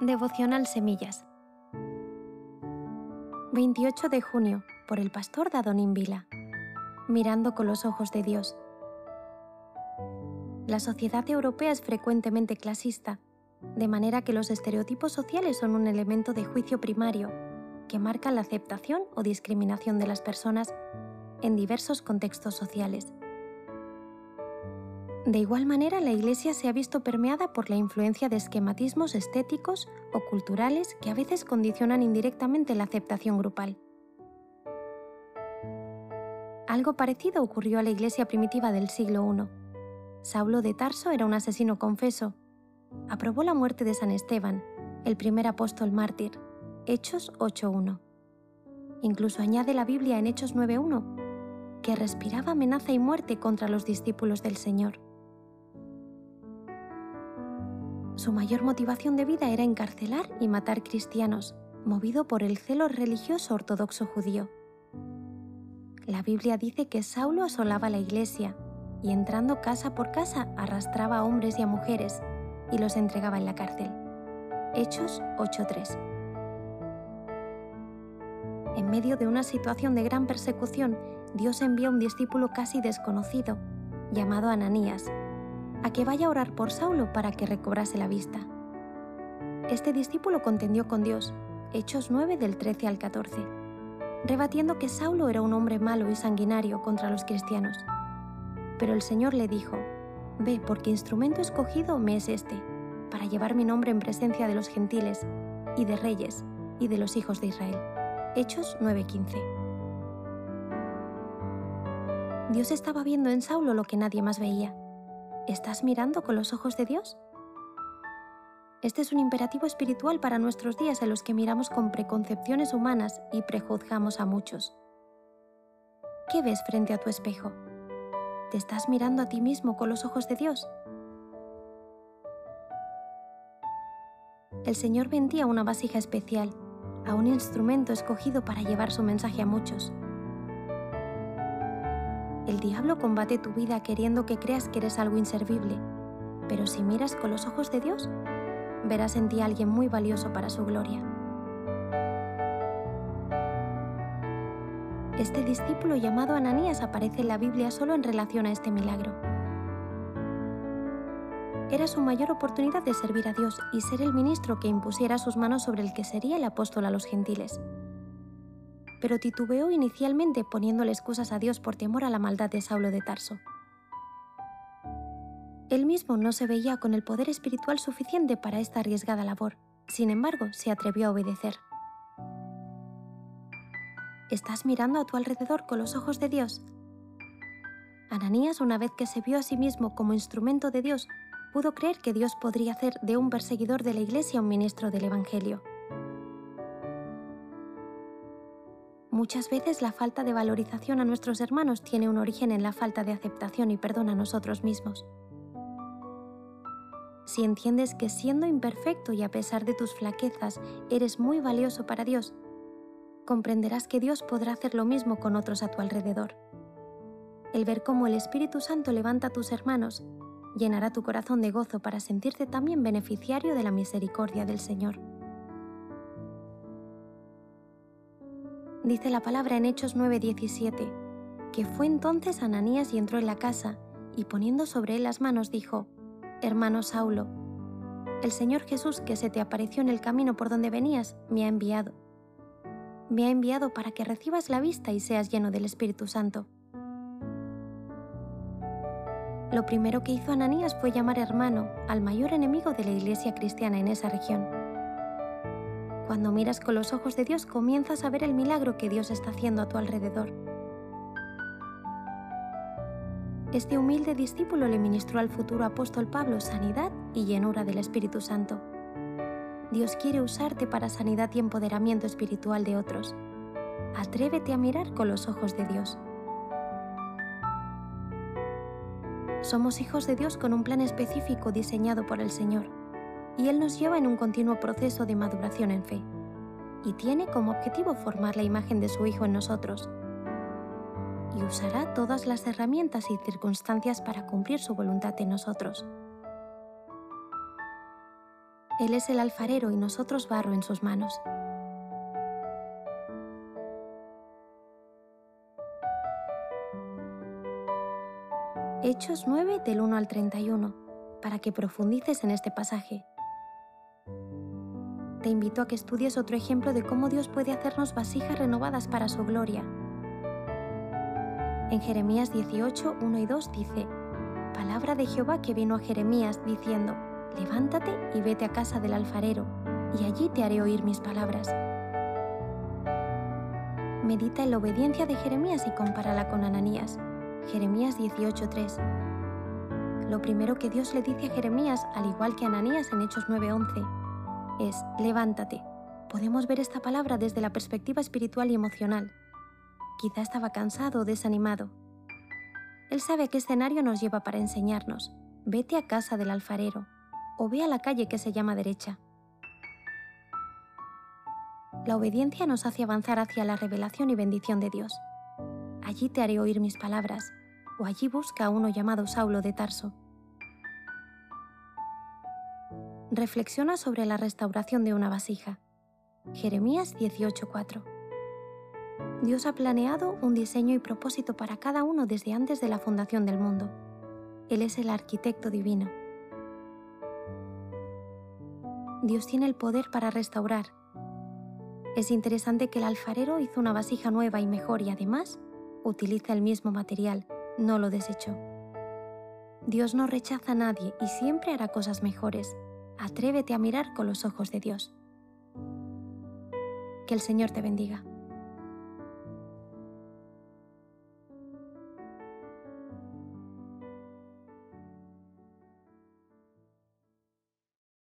Devocional Semillas. 28 de junio, por el pastor Dadonín Vila. Mirando con los ojos de Dios. La sociedad europea es frecuentemente clasista, de manera que los estereotipos sociales son un elemento de juicio primario que marca la aceptación o discriminación de las personas en diversos contextos sociales. De igual manera, la Iglesia se ha visto permeada por la influencia de esquematismos estéticos o culturales que a veces condicionan indirectamente la aceptación grupal. Algo parecido ocurrió a la Iglesia primitiva del siglo I. Saulo de Tarso era un asesino confeso. Aprobó la muerte de San Esteban, el primer apóstol mártir. Hechos 8.1. Incluso añade la Biblia en Hechos 9.1, que respiraba amenaza y muerte contra los discípulos del Señor. Su mayor motivación de vida era encarcelar y matar cristianos, movido por el celo religioso ortodoxo judío. La Biblia dice que Saulo asolaba la iglesia y entrando casa por casa arrastraba a hombres y a mujeres y los entregaba en la cárcel. Hechos 8.3 En medio de una situación de gran persecución, Dios envía un discípulo casi desconocido, llamado Ananías, a que vaya a orar por Saulo para que recobrase la vista. Este discípulo contendió con Dios, Hechos 9 del 13 al 14, rebatiendo que Saulo era un hombre malo y sanguinario contra los cristianos. Pero el Señor le dijo, Ve, porque instrumento escogido me es este, para llevar mi nombre en presencia de los gentiles, y de reyes, y de los hijos de Israel. Hechos 9:15. Dios estaba viendo en Saulo lo que nadie más veía ¿Estás mirando con los ojos de Dios? Este es un imperativo espiritual para nuestros días en los que miramos con preconcepciones humanas y prejuzgamos a muchos. ¿Qué ves frente a tu espejo? ¿Te estás mirando a ti mismo con los ojos de Dios? El Señor vendía una vasija especial, a un instrumento escogido para llevar su mensaje a muchos. El diablo combate tu vida queriendo que creas que eres algo inservible, pero si miras con los ojos de Dios, verás en ti a alguien muy valioso para su gloria. Este discípulo llamado Ananías aparece en la Biblia solo en relación a este milagro. Era su mayor oportunidad de servir a Dios y ser el ministro que impusiera sus manos sobre el que sería el apóstol a los gentiles pero titubeó inicialmente poniéndole excusas a Dios por temor a la maldad de Saulo de Tarso. Él mismo no se veía con el poder espiritual suficiente para esta arriesgada labor, sin embargo se atrevió a obedecer. ¿Estás mirando a tu alrededor con los ojos de Dios? Ananías, una vez que se vio a sí mismo como instrumento de Dios, pudo creer que Dios podría hacer de un perseguidor de la Iglesia un ministro del Evangelio. Muchas veces la falta de valorización a nuestros hermanos tiene un origen en la falta de aceptación y perdón a nosotros mismos. Si entiendes que siendo imperfecto y a pesar de tus flaquezas eres muy valioso para Dios, comprenderás que Dios podrá hacer lo mismo con otros a tu alrededor. El ver cómo el Espíritu Santo levanta a tus hermanos llenará tu corazón de gozo para sentirte también beneficiario de la misericordia del Señor. Dice la palabra en Hechos 9:17, que fue entonces Ananías y entró en la casa, y poniendo sobre él las manos dijo, Hermano Saulo, el Señor Jesús que se te apareció en el camino por donde venías, me ha enviado. Me ha enviado para que recibas la vista y seas lleno del Espíritu Santo. Lo primero que hizo Ananías fue llamar hermano al mayor enemigo de la iglesia cristiana en esa región. Cuando miras con los ojos de Dios comienzas a ver el milagro que Dios está haciendo a tu alrededor. Este humilde discípulo le ministró al futuro apóstol Pablo sanidad y llenura del Espíritu Santo. Dios quiere usarte para sanidad y empoderamiento espiritual de otros. Atrévete a mirar con los ojos de Dios. Somos hijos de Dios con un plan específico diseñado por el Señor y Él nos lleva en un continuo proceso de maduración en fe, y tiene como objetivo formar la imagen de su Hijo en nosotros, y usará todas las herramientas y circunstancias para cumplir su voluntad en nosotros. Él es el alfarero y nosotros barro en sus manos. Hechos 9 del 1 al 31, para que profundices en este pasaje. Te invito a que estudies otro ejemplo de cómo Dios puede hacernos vasijas renovadas para su gloria. En Jeremías 18, 1 y 2 dice, Palabra de Jehová que vino a Jeremías diciendo, Levántate y vete a casa del alfarero, y allí te haré oír mis palabras. Medita en la obediencia de Jeremías y compárala con Ananías. Jeremías 18:3. Lo primero que Dios le dice a Jeremías, al igual que a Ananías en Hechos 9:11, es, levántate. Podemos ver esta palabra desde la perspectiva espiritual y emocional. Quizá estaba cansado o desanimado. Él sabe qué escenario nos lleva para enseñarnos. Vete a casa del alfarero o ve a la calle que se llama derecha. La obediencia nos hace avanzar hacia la revelación y bendición de Dios. Allí te haré oír mis palabras, o allí busca a uno llamado Saulo de Tarso. Reflexiona sobre la restauración de una vasija. Jeremías 18:4. Dios ha planeado un diseño y propósito para cada uno desde antes de la fundación del mundo. Él es el arquitecto divino. Dios tiene el poder para restaurar. Es interesante que el alfarero hizo una vasija nueva y mejor y además utiliza el mismo material, no lo desechó. Dios no rechaza a nadie y siempre hará cosas mejores. Atrévete a mirar con los ojos de Dios. Que el Señor te bendiga.